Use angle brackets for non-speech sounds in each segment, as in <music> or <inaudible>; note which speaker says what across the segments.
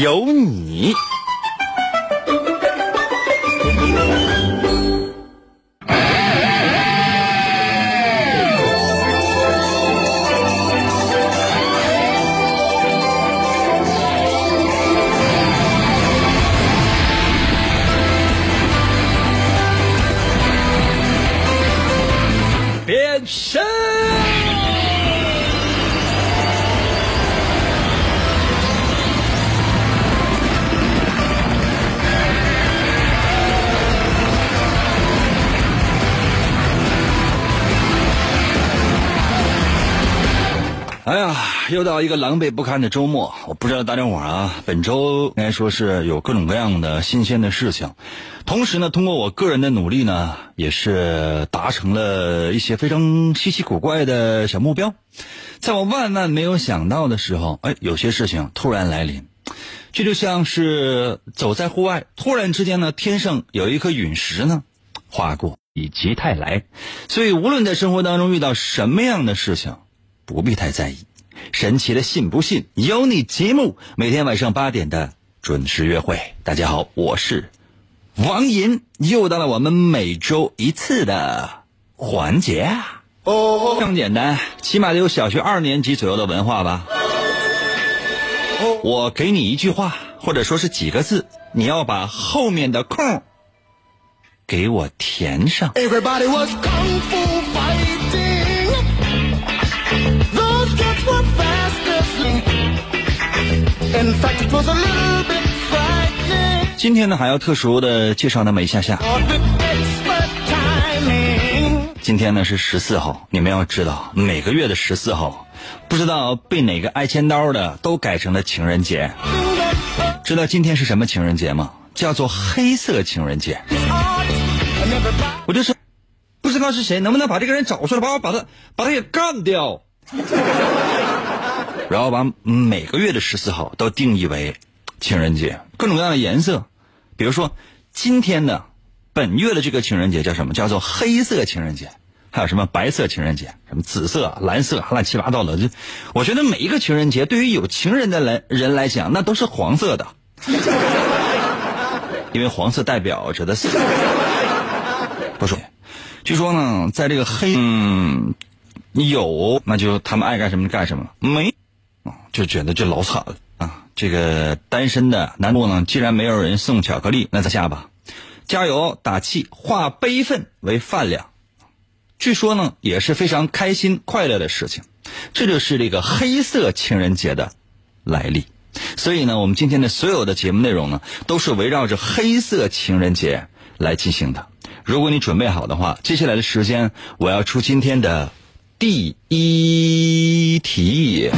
Speaker 1: 有你。哎呀，又到一个狼狈不堪的周末。我不知道大家伙儿啊，本周应该说是有各种各样的新鲜的事情。同时呢，通过我个人的努力呢，也是达成了一些非常稀奇古怪的小目标。在我万万没有想到的时候，哎，有些事情突然来临。这就像是走在户外，突然之间呢，天上有一颗陨石呢划过，以极泰来。所以，无论在生活当中遇到什么样的事情，不必太在意。神奇的信不信由你节目，每天晚上八点的准时约会。大家好，我是王银，又到了我们每周一次的环节啊。哦，非常简单，起码得有小学二年级左右的文化吧。我给你一句话，或者说是几个字，你要把后面的空给我填上。
Speaker 2: Everybody was
Speaker 1: 今天呢，还要特殊的介绍那么一下下。今天呢是十四号，你们要知道，每个月的十四号，不知道被哪个挨千刀的都改成了情人节。知道今天是什么情人节吗？叫做黑色情人节。我就是不知道是谁，能不能把这个人找出来，把我把他把他给干掉，然后把每个月的十四号都定义为情人节，各种各样的颜色，比如说今天的本月的这个情人节叫什么？叫做黑色情人节。还有什么白色情人节，什么紫色、蓝色，乱七八糟的。就我觉得每一个情人节，对于有情人的来人来讲，那都是黄色的，<laughs> 因为黄色代表着的是不说。据说呢，在这个黑嗯有，那就他们爱干什么就干什么，没就觉得这老惨了啊。这个单身的男路呢，既然没有人送巧克力，那咱下吧，加油打气，化悲愤为饭量。据说呢，也是非常开心快乐的事情。这就是这个黑色情人节的来历。所以呢，我们今天的所有的节目内容呢，都是围绕着黑色情人节来进行的。如果你准备好的话，接下来的时间我要出今天的第一题。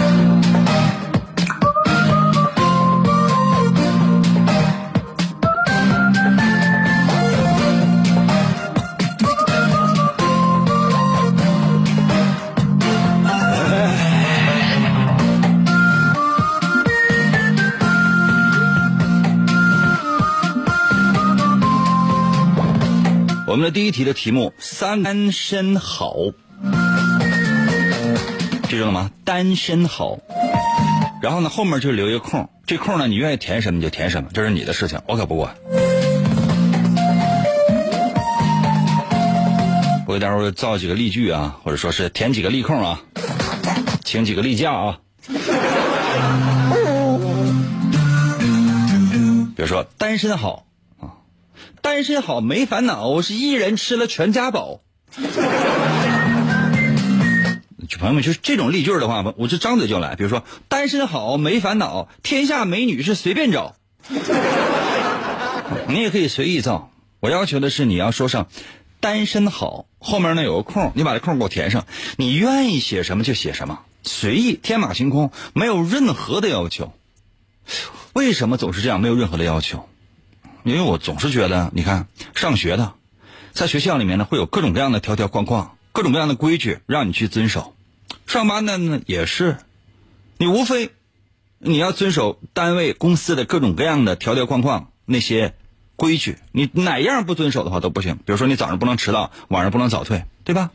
Speaker 1: 我们的第一题的题目：三单身好，知道吗？单身好。然后呢，后面就留一个空，这空呢，你愿意填什么你就填什么，这是你的事情，我可不管。我给待会儿造几个例句啊，或者说是填几个例空啊，请几个例假啊。比如说单身好啊，单身好没烦恼，是一人吃了全家饱。朋友们，就是这种例句的话，我就张嘴就来。比如说，单身好没烦恼，天下美女是随便找。<laughs> 你也可以随意造。我要求的是你要说上单身好，后面呢有个空，你把这空给我填上。你愿意写什么就写什么，随意天马行空，没有任何的要求。为什么总是这样，没有任何的要求？因为我总是觉得，你看，上学的，在学校里面呢，会有各种各样的条条框框，各种各样的规矩让你去遵守。上班的呢也是，你无非你要遵守单位公司的各种各样的条条框框那些规矩，你哪样不遵守的话都不行。比如说你早上不能迟到，晚上不能早退，对吧？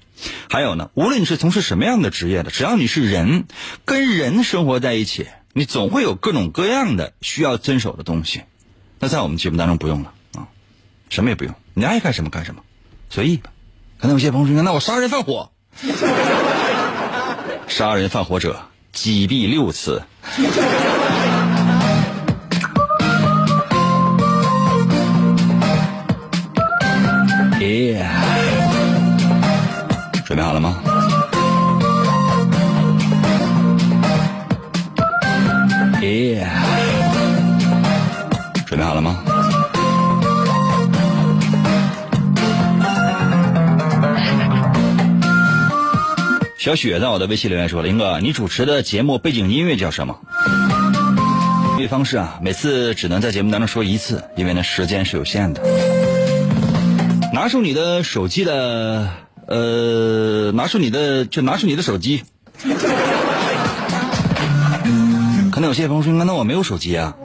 Speaker 1: 还有呢，无论你是从事什么样的职业的，只要你是人，跟人生活在一起，你总会有各种各样的需要遵守的东西。那在我们节目当中不用了啊，什么也不用，你爱干什么干什么，随意吧。可能有些朋友说，那我杀人放火，杀人放火者击毙六次。耶，准备好了吗？耶，准备好了吗？小雪在我的微信留言说：“林哥，你主持的节目背景音乐叫什么？”音乐方式啊，每次只能在节目当中说一次，因为呢时间是有限的。拿出你的手机的，呃，拿出你的，就拿出你的手机。可能有些朋友说：“那我没有手机啊。”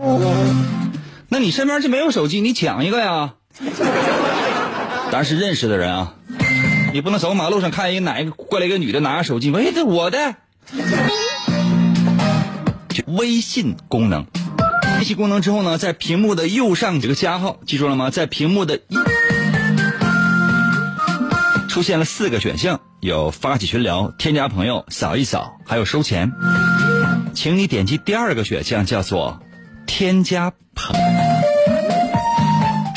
Speaker 1: 那你身边就没有手机，你抢一个呀。当然是认识的人啊，<laughs> 你不能走马路上看一个哪一个过来一个女的拿着手机，喂，这我的。微信功能，微信功能之后呢，在屏幕的右上这个加号，记住了吗？在屏幕的出现了四个选项，有发起群聊、添加朋友、扫一扫，还有收钱。请你点击第二个选项，叫做添加朋友。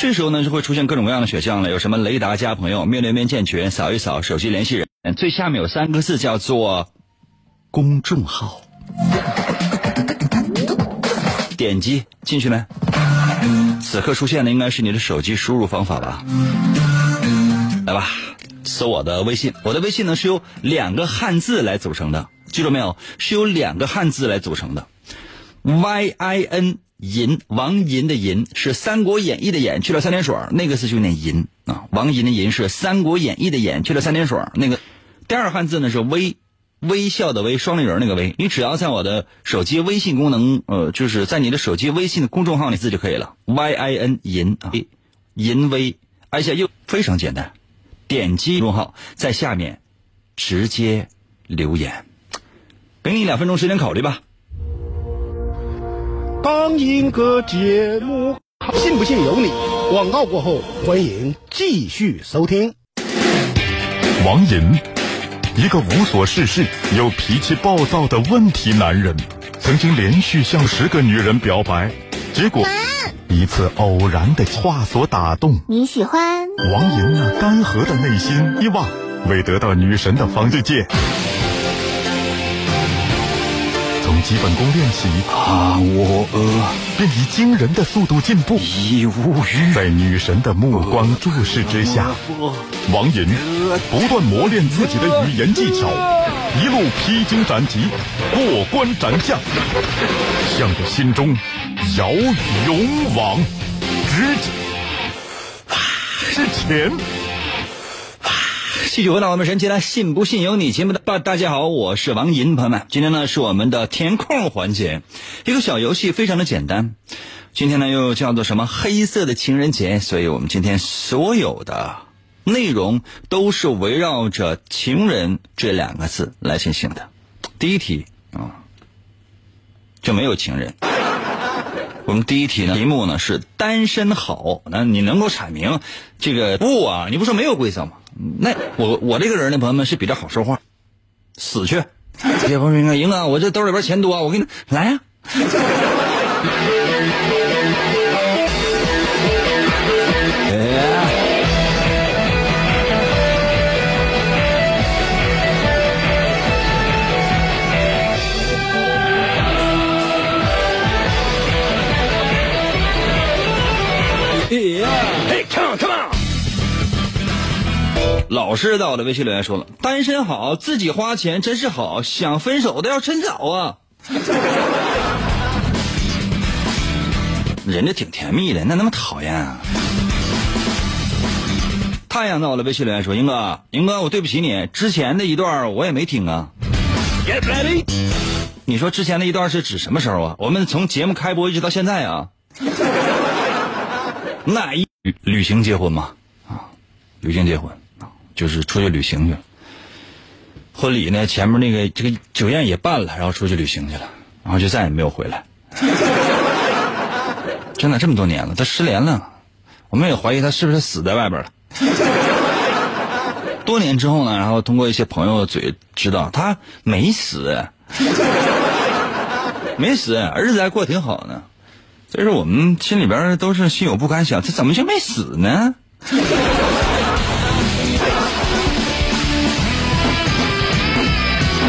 Speaker 1: 这时候呢，就会出现各种各样的选项了，有什么雷达加朋友、面对面建群、扫一扫、手机联系人。最下面有三个字叫做公众号，点击进去没？此刻出现的应该是你的手机输入方法吧？来吧，搜我的微信，我的微信呢是由两个汉字来组成的，记住没有？是由两个汉字来组成的，Y I N。银王银的银是《三国演义》的演去了三点水那个字就念银啊。王银的银是《三国演义》的演去了三点水那个。第二汉字呢是微，微笑的微，双立人那个微。你只要在我的手机微信功能，呃，就是在你的手机微信的公众号里字就可以了。Y I N 银啊，银微，按下右，非常简单。点击公众号，在下面直接留言，给你两分钟时间考虑吧。
Speaker 3: 当一个节目，信不信由你。广告过后，欢迎继续收听。
Speaker 4: 王银，一个无所事事又脾气暴躁的问题男人，曾经连续向十个女人表白，结果一次偶然的话所打动。
Speaker 5: 你喜欢
Speaker 4: 王银那干涸的内心，希望为得到女神的方世界。从基本功练习
Speaker 1: 啊，我呃，
Speaker 4: 便以惊人的速度进步。
Speaker 1: 已无语。
Speaker 4: 在女神的目光注视之下，王银不断磨练自己的语言技巧，一路披荆斩棘，过关斩将，向着心中遥勇往直之前。
Speaker 1: 继续回到我们神奇的“信不信由你”节目的大大家好，我是王银，朋友们，今天呢是我们的填空环节，一个小游戏，非常的简单。今天呢又叫做什么黑色的情人节，所以我们今天所有的内容都是围绕着“情人”这两个字来进行的。第一题啊，就没有情人。我们第一题呢题目呢是单身好，那你能够阐明这个不啊？你不说没有规则吗？那我我这个人呢，朋友们是比较好说话，死去。叶鹏说：“赢哥，我这兜里边钱多，我给你来呀。”老师在我的微信留言说了：“单身好，自己花钱真是好，想分手的要趁早啊。<laughs> ”人家挺甜蜜的，那那么讨厌啊？太阳在我的，微信留言说：“英哥，英哥，我对不起你，之前的一段我也没听啊。
Speaker 3: Get ready，
Speaker 1: 你说之前的一段是指什么时候啊？我们从节目开播一直到现在啊？<laughs> 哪一旅旅行结婚吗？啊，旅行结婚啊，就是出去旅行去了。婚礼呢，前面那个这个酒宴也办了，然后出去旅行去了，然后就再也没有回来。<laughs> 真的这么多年了，他失联了，我们也怀疑他是不是死在外边了。<laughs> 多年之后呢，然后通过一些朋友的嘴知道他没死，<laughs> 没死，日子还过得挺好呢。所以说我们心里边都是心有不甘，想他怎么就没死呢？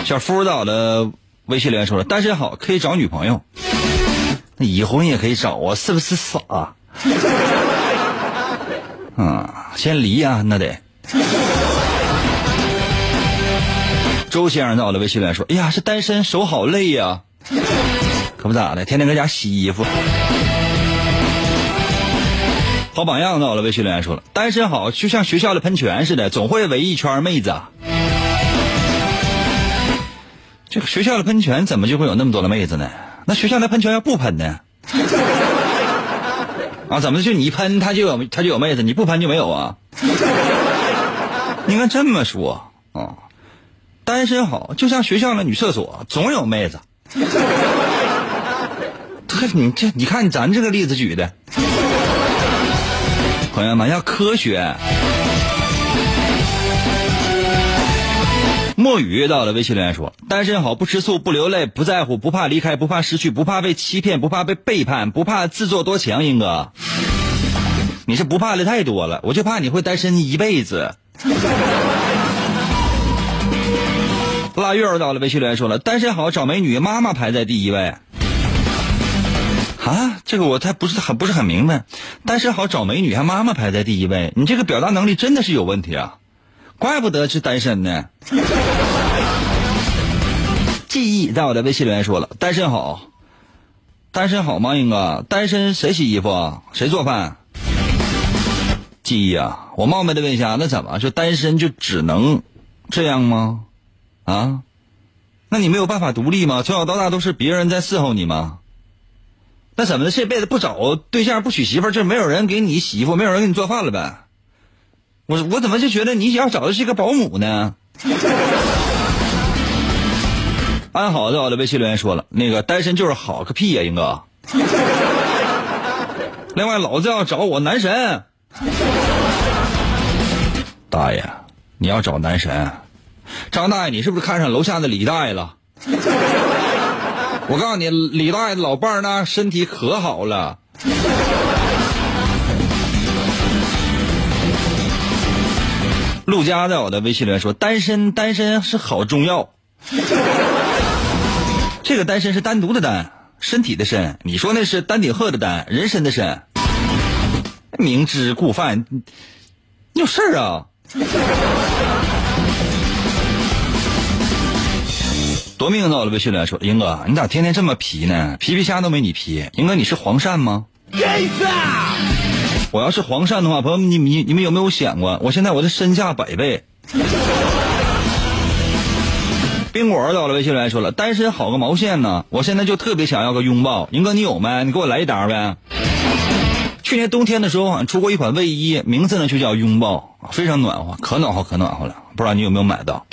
Speaker 1: 小夫导的微信留言说了，单身好可以找女朋友，那已婚也可以找啊，是不是傻？啊，先离呀、那得。周先生在我的微信留言说：“哎呀，这单身手好累呀、可不咋的，天天搁家洗衣服。”好榜样在我的微信留言说了：“单身好，就像学校的喷泉似的，总会围一圈妹子。”这个学校的喷泉怎么就会有那么多的妹子呢？那学校的喷泉要不喷呢？<laughs> 啊，怎么就你一喷他就有他就有妹子，你不喷就没有啊？<laughs> 你看这么说啊，单身好，就像学校的女厕所，总有妹子。这你这你看咱这个例子举的，朋友们要科学。墨雨到了微信留言说：“单身好，不吃醋，不流泪，不在乎，不怕离开，不怕失去，不怕被欺骗，不怕被背叛，不怕自作多情。”英哥，你是不怕的太多了，我就怕你会单身一辈子。<laughs> 腊月儿到了微信留言说了：“单身好，找美女，妈妈排在第一位。”啊，这个我才不是很不是很明白，单身好找美女，还妈妈排在第一位，你这个表达能力真的是有问题啊！怪不得是单身呢。<laughs> 记忆在我的微信留言说了，单身好，单身好吗？英哥，单身谁洗衣服？谁做饭？记忆啊，我冒昧的问一下，那怎么就单身就只能这样吗？啊？那你没有办法独立吗？从小到大都是别人在伺候你吗？那怎么的？这辈子不找对象，不娶媳妇，就没有人给你洗衣服，没有人给你做饭了呗？我我怎么就觉得你要找的是一个保姆呢？安 <laughs> 好在我的微信留言说了，那个单身就是好个屁呀、英哥。另外，老子要找我男神。大爷，你要找男神？张大爷，你是不是看上楼下的李大爷了？<laughs> 我告诉你，李大爷的老伴儿呢，身体可好了。陆佳在我的微信留言说：“单身，单身是好中药。<laughs> 这个单身是单独的单，身体的身。你说那是丹顶鹤的丹，人参的参。明知故犯，你有事儿啊？” <laughs> 夺命在我的微信留言说：“英哥，你咋天天这么皮呢？皮皮虾都没你皮。英哥，你是黄鳝吗？”我要是黄鳝的话，朋友们，你你你们有没有想过，我现在我的身价百倍？冰果到了微信来说了，单身好个毛线呢！我现在就特别想要个拥抱，宁哥你有没？你给我来一单呗。去年冬天的时候，好像出过一款卫衣，名字呢就叫拥抱，非常暖和，可暖和可暖和了。不知道你有没有买到？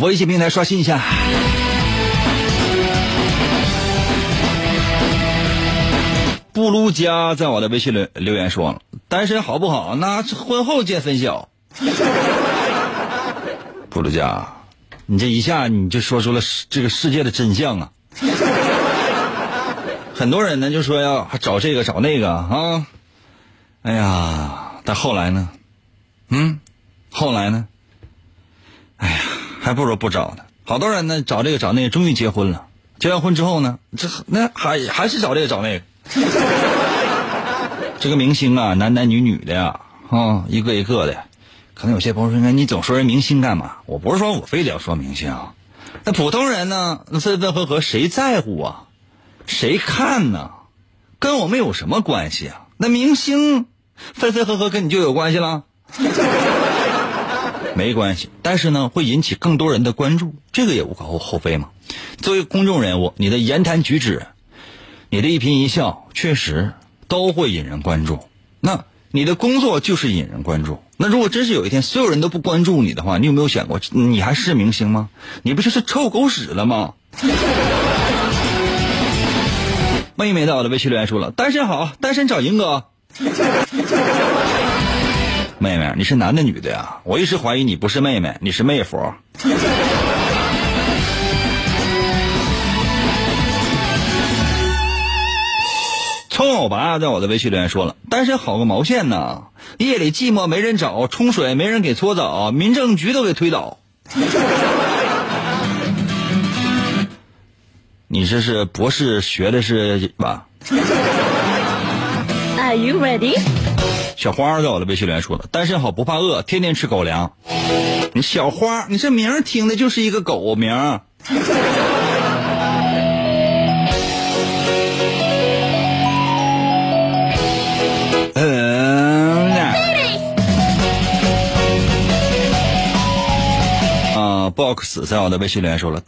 Speaker 1: 微信平台刷新一下。布鲁加在我的微信留留言说：“单身好不好？那婚后见分晓。<laughs> ”布鲁加，你这一下你就说出了这个世界的真相啊！<laughs> 很多人呢就说要找这个找那个啊，哎呀，但后来呢？嗯，后来呢？还不如不找呢。好多人呢找这个找那个，终于结婚了。结完婚之后呢，这那还还是找这个找那个。<laughs> 这个明星啊，男男女女的呀，啊，一个一个的，可能有些朋友说，那你总说人明星干嘛？我不是说我非得要说明星，那普通人呢？那分分合合谁在乎啊？谁看呢？跟我们有什么关系啊？那明星分分合合跟你就有关系了？没关系，但是呢，会引起更多人的关注，这个也无可厚非嘛。作为公众人物，你的言谈举止，你的一颦一笑，确实都会引人关注。那你的工作就是引人关注。那如果真是有一天所有人都不关注你的话，你有没有想过，你还是明星吗？你不就是臭狗屎了吗？妹妹在我的微信留言说了，单身好，单身找银哥。妹妹，你是男的女的呀？我一直怀疑你不是妹妹，你是妹夫。葱欧巴在我的微信留言说了，单身好个毛线呢？夜里寂寞没人找，冲水没人给搓澡，民政局都给推倒。<laughs> 你这是博士学的是吧
Speaker 5: ？Are you ready？
Speaker 1: 小花在我的微信留言说了，单身好不怕饿，天天吃狗粮。你小花，你这名听的就是一个狗名。<laughs> 嗯呐。啊，box 在我的微信里面说了，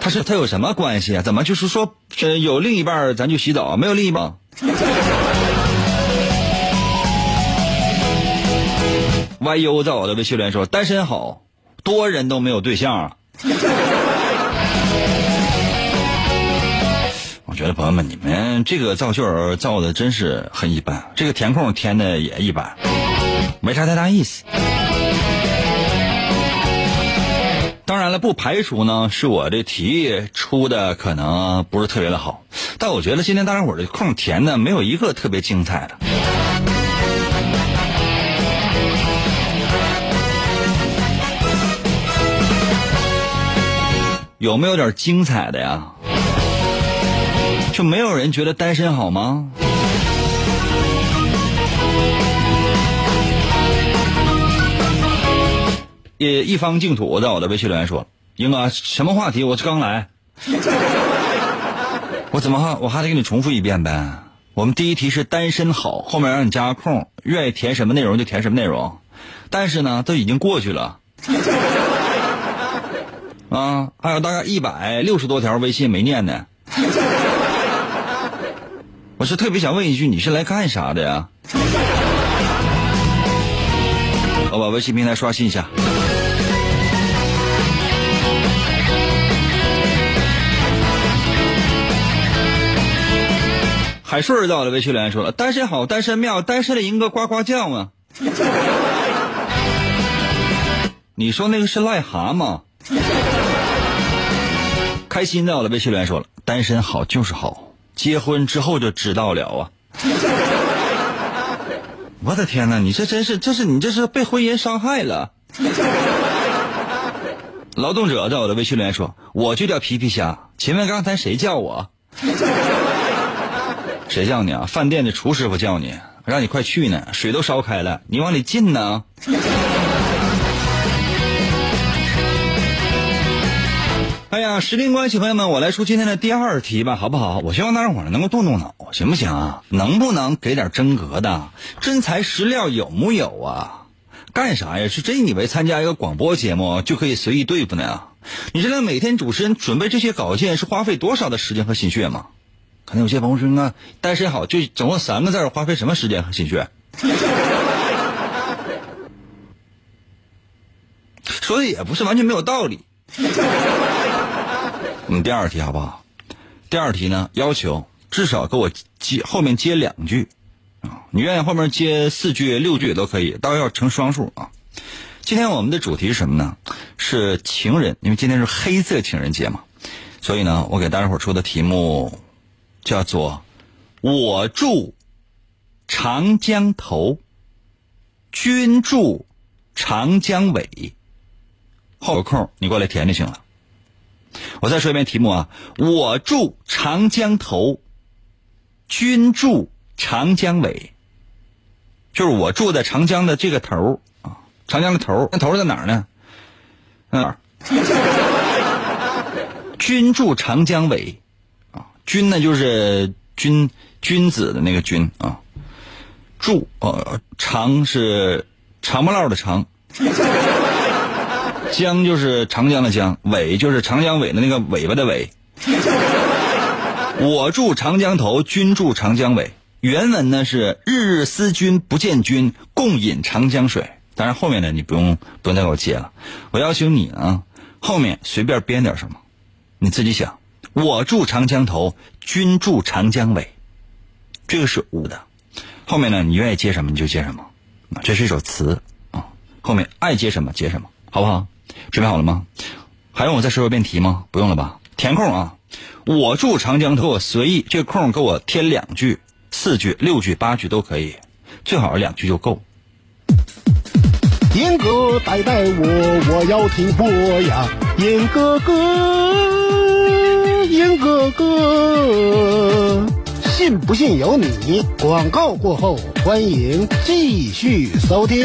Speaker 1: 他是他有什么关系啊？怎么就是说，呃，有另一半咱就洗澡，没有另一半？YU 在我的微信留言说：“单身好，多人都没有对象啊。<laughs> ”我觉得朋友们，你们这个造句儿造的真是很一般，这个填空填的也一般，没啥太大意思。当然了，不排除呢是我这题出的可能不是特别的好，但我觉得今天大家伙儿的空填的没有一个特别精彩的。有没有点精彩的呀？就没有人觉得单身好吗？也一方净土我在我的微信留言说：“英哥，什么话题？我是刚来，<laughs> 我怎么还我还得给你重复一遍呗？我们第一题是单身好，后面让你加个空，愿意填什么内容就填什么内容，但是呢，都已经过去了。”啊，还有大概一百六十多条微信没念呢。<laughs> 我是特别想问一句，你是来干啥的呀？我把微信平台刷新一下。海顺儿在我的微信留言说了：“单身好，单身妙，单身的赢个呱呱叫啊！”你说那个是癞蛤蟆？开心在我的微信留言说了：“单身好就是好，结婚之后就知道了啊！” <laughs> 我的天哪，你这真是，这是你这是被婚姻伤害了。劳动者在我的微信留言说：“我就叫皮皮虾，请问刚才谁叫我？<laughs> 谁叫你啊？饭店的厨师傅叫你，让你快去呢，水都烧开了，你往里进呢。”哎呀，时间关系，朋友们，我来出今天的第二题吧，好不好？我希望大家伙儿能够动动脑，行不行啊？能不能给点真格的？真材实料有木有啊？干啥呀？是真以为参加一个广播节目就可以随意对付呢？你知道每天主持人准备这些稿件是花费多少的时间和心血吗？可能有些朋友说啊，单身好就总共三个字，花费什么时间和心血？<laughs> 说的也不是完全没有道理。我们，第二题好不好？第二题呢，要求至少给我接后面接两句啊，你愿意后面接四句、六句也都可以，当然要成双数啊。今天我们的主题是什么呢？是情人，因为今天是黑色情人节嘛，所以呢，我给大家伙出的题目叫做“我住长江头，君住长江尾”，后有空你过来填就行了。我再说一遍题目啊，我住长江头，君住长江尾。就是我住在长江的这个头啊，长江的头，那头在哪儿呢？哪儿？<laughs> 君住长江尾啊，君呢就是君君子的那个君啊，住呃长是长不唠的长，江就是长江的江，尾就是长江尾的那个尾巴的尾。我住长江头，君住长江尾。原文呢是“日日思君不见君，共饮长江水”。当然后面呢你不用不用再给我接了，我要求你啊，后面随便编点什么，你自己想。我住长江头，君住长江尾，这个是五的。后面呢你愿意接什么你就接什么，这是一首词啊。后面爱接什么接什么，好不好？准备好了吗？还用我再说一遍题吗？不用了吧？填空啊。我住长江头，我随意这个空给我填两句、四句、六句、八句都可以，最好是两句就够。
Speaker 3: 严哥带带我，我要听播呀！严哥哥，严哥哥，信不信由你。广告过后，欢迎继续收听。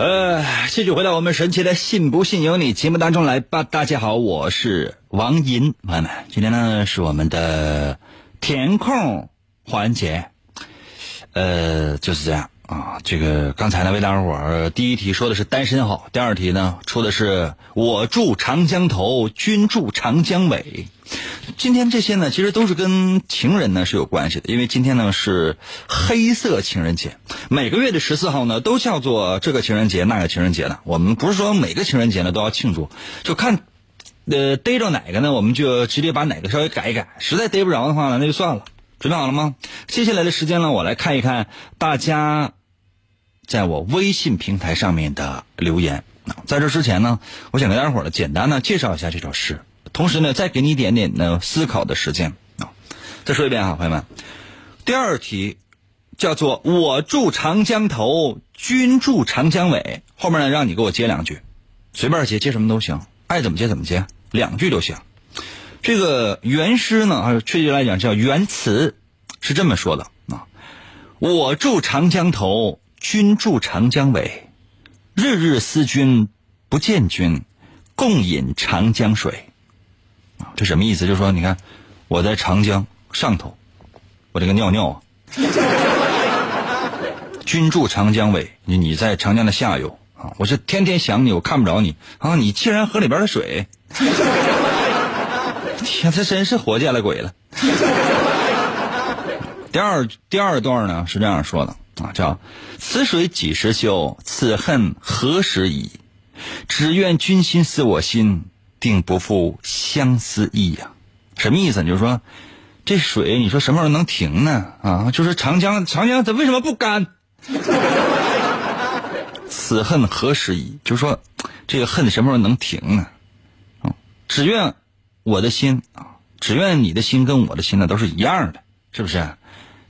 Speaker 1: 呃，继续回到我们神奇的“信不信由你”节目当中来吧。大家好，我是王银，朋友们，今天呢是我们的填空环节，呃，就是这样啊。这个刚才呢为大伙儿第一题说的是单身好，第二题呢出的是我住长江头，君住长江尾。今天这些呢，其实都是跟情人呢是有关系的，因为今天呢是黑色情人节。每个月的十四号呢，都叫做这个情人节那个情人节的。我们不是说每个情人节呢都要庆祝，就看呃逮着哪个呢，我们就直接把哪个稍微改一改。实在逮不着的话呢，那就算了。准备好了吗？接下来的时间呢，我来看一看大家在我微信平台上面的留言。在这之前呢，我想给大家伙儿呢简单的介绍一下这首诗。同时呢，再给你一点点的思考的时间啊！再说一遍哈，朋友们，第二题叫做“我住长江头，君住长江尾”。后面呢，让你给我接两句，随便接，接什么都行，爱怎么接怎么接，两句都行。这个原诗呢，啊，确切来讲叫原词，是这么说的啊：“我住长江头，君住长江尾，日日思君不见君，共饮长江水。”这什么意思？就是说，你看，我在长江上头，我这个尿尿啊，君住长江尾，你你在长江的下游啊，我是天天想你，我看不着你啊，你竟然喝里边的水，<laughs> 天，这真是活见了鬼了。第二第二段呢是这样说的啊，叫“此水几时休？此恨何时已？只愿君心似我心。”定不负相思意呀，什么意思？就是说，这水你说什么时候能停呢？啊，就是长江，长江它为什么不干？此恨何时已？就是说，这个恨什么时候能停呢？啊，只愿我的心啊，只愿你的心跟我的心呢都是一样的，是不是？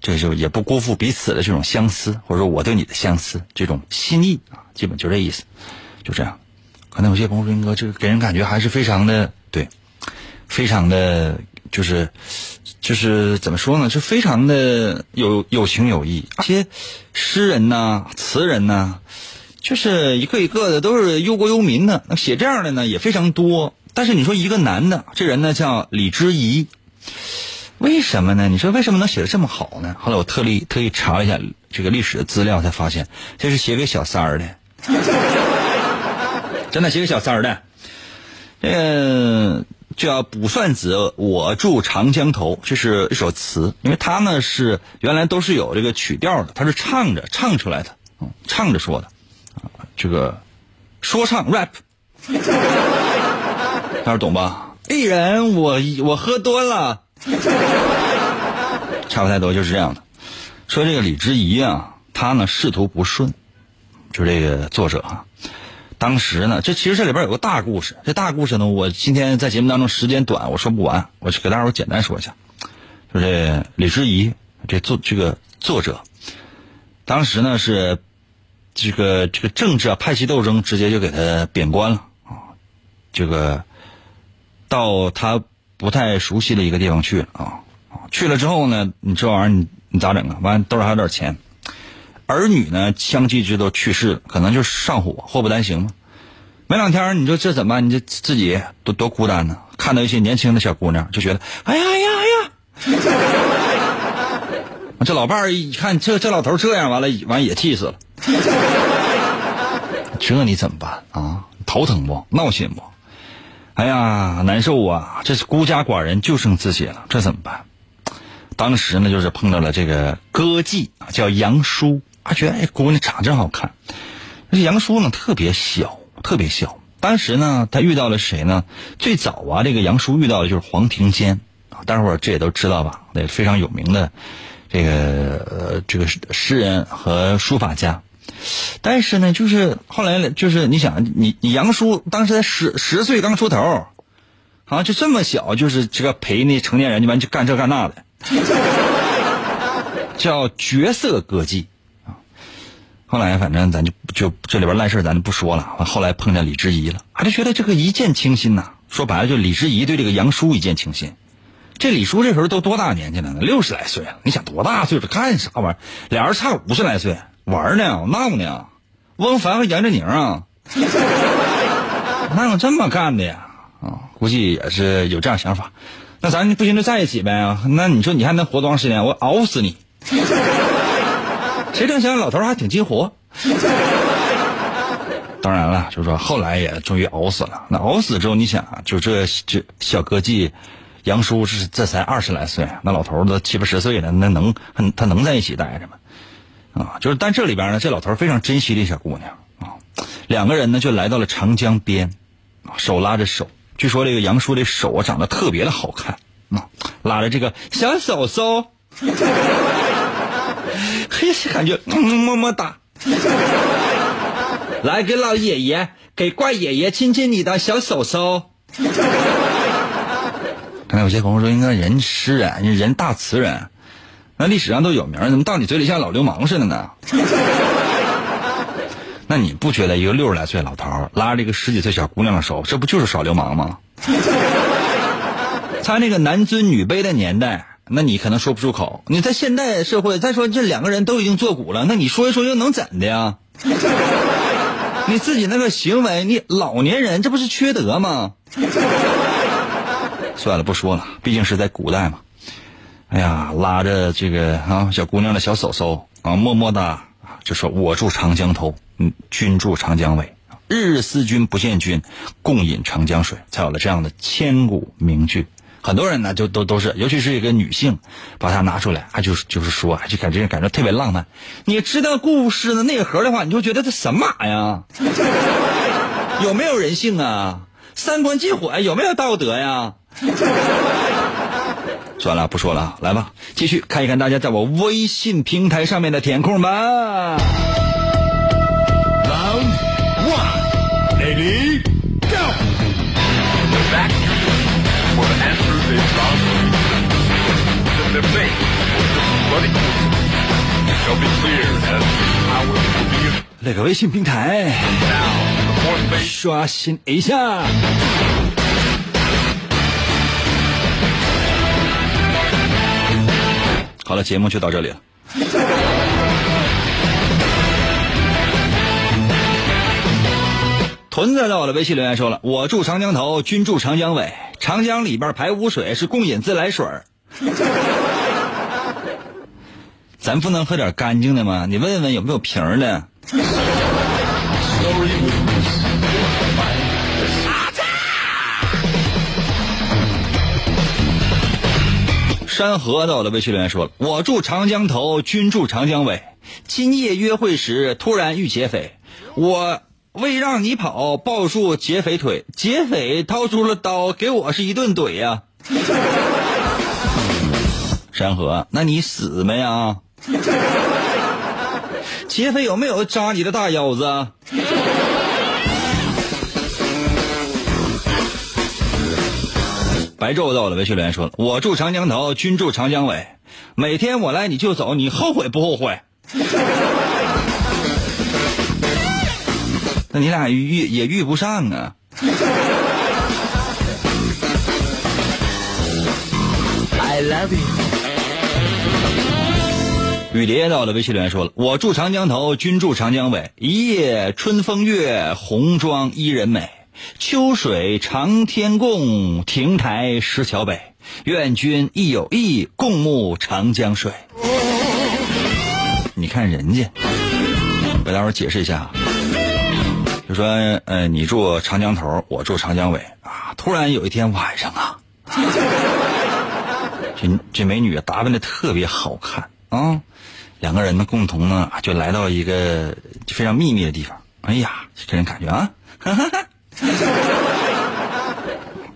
Speaker 1: 这就也不辜负彼此的这种相思，或者说我对你的相思这种心意啊，基本就这意思，就这样。可能有些朋友说：“哥，这个给人感觉还是非常的对，非常的就是，就是怎么说呢？就非常的有有情有义。而且诗人呐，词人呐，就是一个一个的都是忧国忧民的，那写这样的呢也非常多。但是你说一个男的，这人呢叫李之仪，为什么呢？你说为什么能写的这么好呢？后来我特地特意查了一下这个历史的资料，才发现这是写给小三儿的，真的写给小三儿的。嗯，叫卜算子，我住长江头，这是一首词，因为他呢是原来都是有这个曲调的，他是唱着唱出来的，嗯，唱着说的，啊，这个说唱 rap，大家懂吧？艺人，我我喝多了，差不太多就是这样的。说这个李之仪啊，他呢仕途不顺，就这个作者啊。当时呢，这其实这里边有个大故事。这大故事呢，我今天在节目当中时间短，我说不完，我给大伙简单说一下。就这李之仪，这作这个作者，当时呢是这个这个政治啊派系斗争，直接就给他贬官了啊。这个到他不太熟悉的一个地方去了啊。去了之后呢，你这玩意儿你你咋整啊？完兜里还有点钱。儿女呢，相继就都去世了，可能就是上火，祸不单行嘛。没两天，你说这怎么办？你这自己多多孤单呢？看到一些年轻的小姑娘，就觉得哎呀哎呀哎呀！<laughs> 这老伴儿一看这这老头这样，完了完也气死了。<laughs> 这你怎么办啊？头疼不？闹心不？哎呀，难受啊！这是孤家寡人，就剩自己了，这怎么办？当时呢，就是碰到了这个歌妓，叫杨叔。啊，觉得哎，姑娘长得真好看。这杨叔呢，特别小，特别小。当时呢，他遇到了谁呢？最早啊，这个杨叔遇到的就是黄庭坚啊。待会儿这也都知道吧？那非常有名的这个这个诗人和书法家。但是呢，就是后来就是你想，你你杨叔当时才十十岁刚出头，好像就这么小，就是这个陪那成年人就完就干这干那的，<laughs> 叫绝色歌妓。后来反正咱就就这里边烂事咱就不说了。后来碰见李之仪了，还就觉得这个一见倾心呐。说白了，就李之仪对这个杨叔一见倾心。这李叔这时候都多大年纪了？六十来岁了。你想多大岁数干啥玩意儿？俩人差五十来岁，玩呢闹呢。翁凡和杨振宁啊，<laughs> 哪有这么干的呀？啊，估计也是有这样想法。那咱不行就在一起呗。那你说你还能活多长时间？我熬死你！谁成想老头还挺激活，<laughs> 当然了，就是说后来也终于熬死了。那熬死之后，你想啊，就这这小歌妓杨叔是这才二十来岁，那老头都七八十岁了，那能他能在一起待着吗？啊，就是但这里边呢，这老头非常珍惜这小姑娘啊，两个人呢就来到了长江边，手拉着手。据说这个杨叔的手啊长得特别的好看啊，拉着这个小手手。嘿，感觉么么哒！<laughs> 来，给老爷爷、给怪爷爷亲亲你的小手手。刚才有些朋友说，应该人诗人，人大词人，那历史上都有名，怎么到你嘴里像老流氓似的呢？<laughs> 那你不觉得一个六十来岁老头拉着一个十几岁小姑娘的手，这不就是耍流氓吗？<laughs> 在那个男尊女卑的年代。那你可能说不出口。你在现代社会，再说这两个人都已经做古了，那你说一说又能怎的呀？<laughs> 你自己那个行为，你老年人这不是缺德吗？<laughs> 算了，不说了，毕竟是在古代嘛。哎呀，拉着这个啊小姑娘的小手手啊，么么哒，就说我住长江头，嗯，君住长江尾，日日思君不见君，共饮长江水，才有了这样的千古名句。很多人呢，就都都是，尤其是一个女性，把它拿出来，啊，就是就是说，就感觉感觉特别浪漫。你知道故事的内核的话，你就觉得这神马呀，有没有人性啊？三观尽毁，有没有道德呀？算了，不说了，来吧，继续看一看大家在我微信平台上面的填空吧。
Speaker 2: Round one, ready,
Speaker 1: 那个微信平台刷新一下。好了，节目就到这里了。屯子在我的微信留言说了：“我住长江头，君住长江尾，长江里边排污水是共饮自来水咱不能喝点干净的吗？你问问有没有瓶的。山河在我的微信留言说了：“我住长江头，君住长江尾。今夜约会时，突然遇劫匪，我为让你跑，抱住劫匪腿，劫匪掏出了刀，给我是一顿怼呀、山河，那你死没呀？劫匪有没有扎你的大腰子啊？白昼到了，维修员说：“我住长江头，君住长江尾，每天我来你就走，你后悔不后悔？” <laughs> 那你俩遇也遇不上啊。
Speaker 2: I love you.
Speaker 1: 雨蝶到了，微信留言说了：“我住长江头，君住长江尾。一夜春风月，红妆伊人美。秋水长天共，亭台石桥北。愿君亦有意，共沐长江水。”你看人家，给大伙解释一下，就说呃，你住长江头，我住长江尾啊。突然有一天晚上啊，这这美女打扮的特别好看啊，两个人呢共同呢就来到一个非常秘密的地方。哎呀，这人感觉啊，哈 <laughs> 哈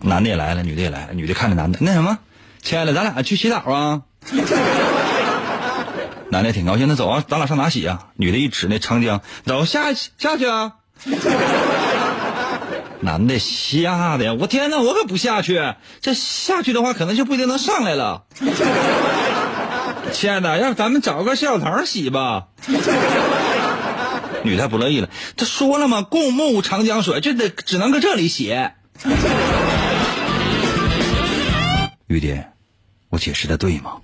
Speaker 1: 男的也来了，女的也来了。女的看着男的，那什么，亲爱的，咱俩去洗澡啊。男的挺高兴，那走啊，咱俩上哪洗啊？女的一指那长江，走下去下去啊。男的吓得呀，我天哪，我可不下去，这下去的话，可能就不一定能上来了。亲爱的，要不咱们找个小澡堂洗吧。<laughs> 女的不乐意了，他说了嘛？共沐长江水，就得只能搁这里洗。雨蝶，我解释的对吗？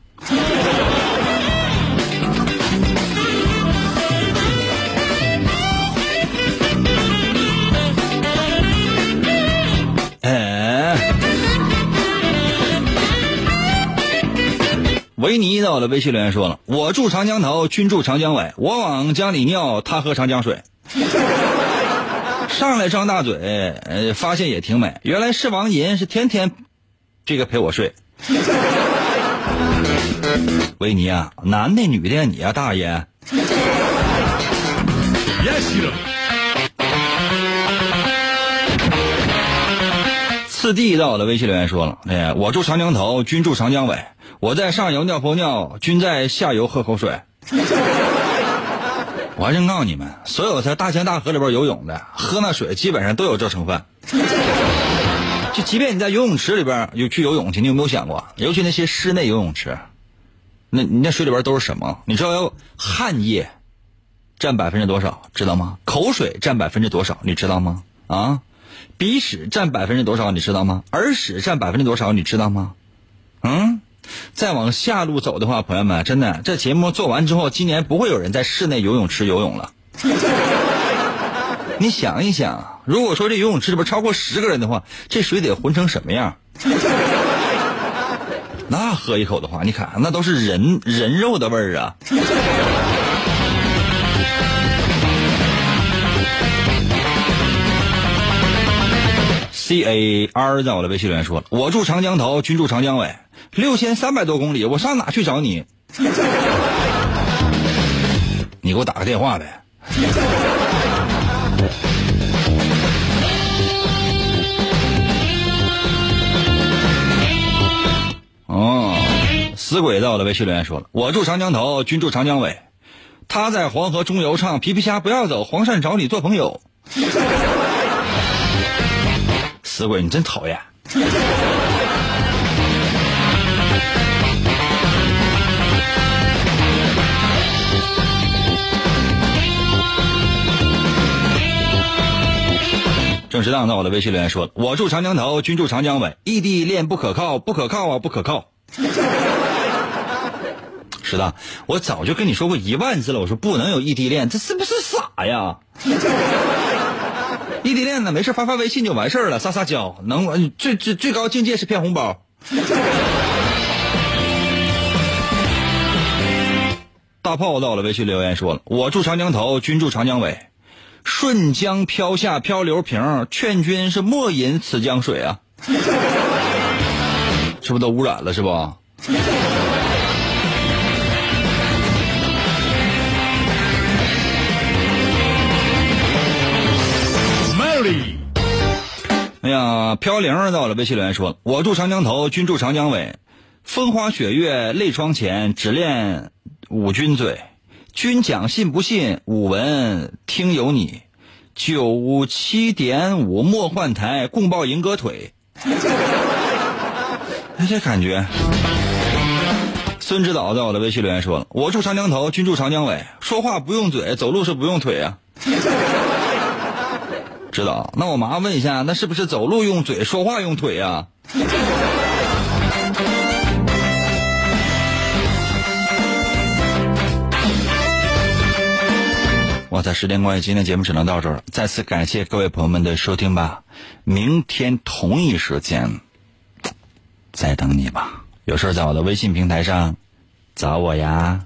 Speaker 1: 维尼在我的微信留言说了：“我住长江头，君住长江尾，我往江里尿，他喝长江水。<laughs> ”上来张大嘴，呃，发现也挺美，原来是王银是天天这个陪我睡。<laughs> 维尼啊，男的女的，你啊，大爷。<laughs> 次第到我的微信留言说了：“哎呀，我住长江头，君住长江尾。我在上游尿泡尿，君在下游喝口水。<laughs> ”我还真告诉你们，所有在大江大河里边游泳的，喝那水基本上都有这成分。就即便你在游泳池里边有去游泳去，你有没有想过？尤其那些室内游泳池，那你那水里边都是什么？你知道汗液占百分之多少？知道吗？口水占百分之多少？你知道吗？啊？鼻屎占百分之多少？你知道吗？耳屎占百分之多少？你知道吗？嗯，再往下路走的话，朋友们，真的，这节目做完之后，今年不会有人在室内游泳池游泳了。<laughs> 你想一想，如果说这游泳池里边超过十个人的话，这水得浑成什么样？<laughs> 那喝一口的话，你看那都是人人肉的味儿啊！C A R 在我的微信留言说了：“我住长江头，君住长江尾，六千三百多公里，我上哪去找你？<laughs> 你给我打个电话呗。”哦，死鬼在我的微信留言说了：“我住长江头，君住长江尾，他在黄河中游唱，皮皮虾不要走，黄鳝找你做朋友。”死鬼，你真讨厌！郑时当在我的微信留言说：“我住长江头，君住长江尾，异地恋不可靠，不可靠啊，不可靠。”是的，我早就跟你说过一万次了，我说不能有异地恋，这是不是傻呀？异地恋呢，没事发发微信就完事儿了，撒撒娇，能最最最高境界是骗红包。<laughs> 大炮到了，微信留言说了：“我住长江头，君住长江尾，顺江飘下漂流瓶，劝君是莫饮此江水啊！<laughs> 是不是都污染了？是不？”呀，飘零到了，微信留言说：“我住长江头，君住长江尾，风花雪月泪窗前，只恋五君嘴。君讲信不信？五文听有你。九七点五莫换台，共抱银哥腿。哎，这感觉。孙指导在我的微信留言说了：“我住长江头，君住长江尾，说话不用嘴，走路是不用腿啊。”知道，那我麻烦问一下，那是不是走路用嘴，说话用腿呀、哇塞，时间关系，今天节目只能到这儿了。再次感谢各位朋友们的收听吧，明天同一时间再等你吧。有事在我的微信平台上找我呀。